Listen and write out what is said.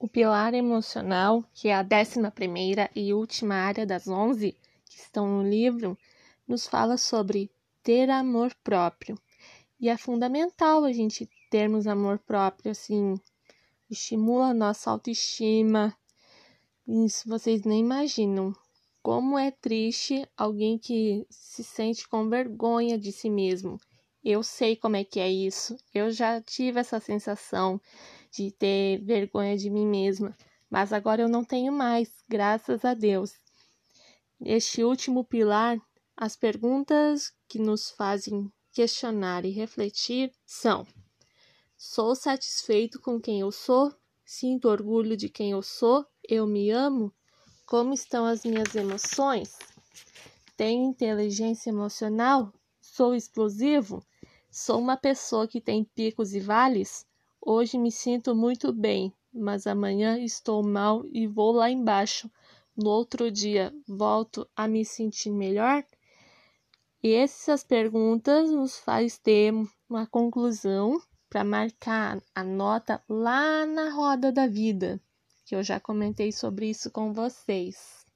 O pilar emocional, que é a décima primeira e última área das onze que estão no livro, nos fala sobre ter amor próprio. E é fundamental a gente termos amor próprio, assim, estimula a nossa autoestima. Isso vocês nem imaginam. Como é triste alguém que se sente com vergonha de si mesmo. Eu sei como é que é isso. Eu já tive essa sensação de ter vergonha de mim mesma, mas agora eu não tenho mais, graças a Deus. Este último pilar, as perguntas que nos fazem questionar e refletir são: Sou satisfeito com quem eu sou? Sinto orgulho de quem eu sou? Eu me amo? Como estão as minhas emoções? Tenho inteligência emocional? Sou explosivo? Sou uma pessoa que tem picos e vales? Hoje me sinto muito bem, mas amanhã estou mal e vou lá embaixo. No outro dia volto a me sentir melhor? E essas perguntas nos faz ter uma conclusão para marcar a nota lá na roda da vida, que eu já comentei sobre isso com vocês.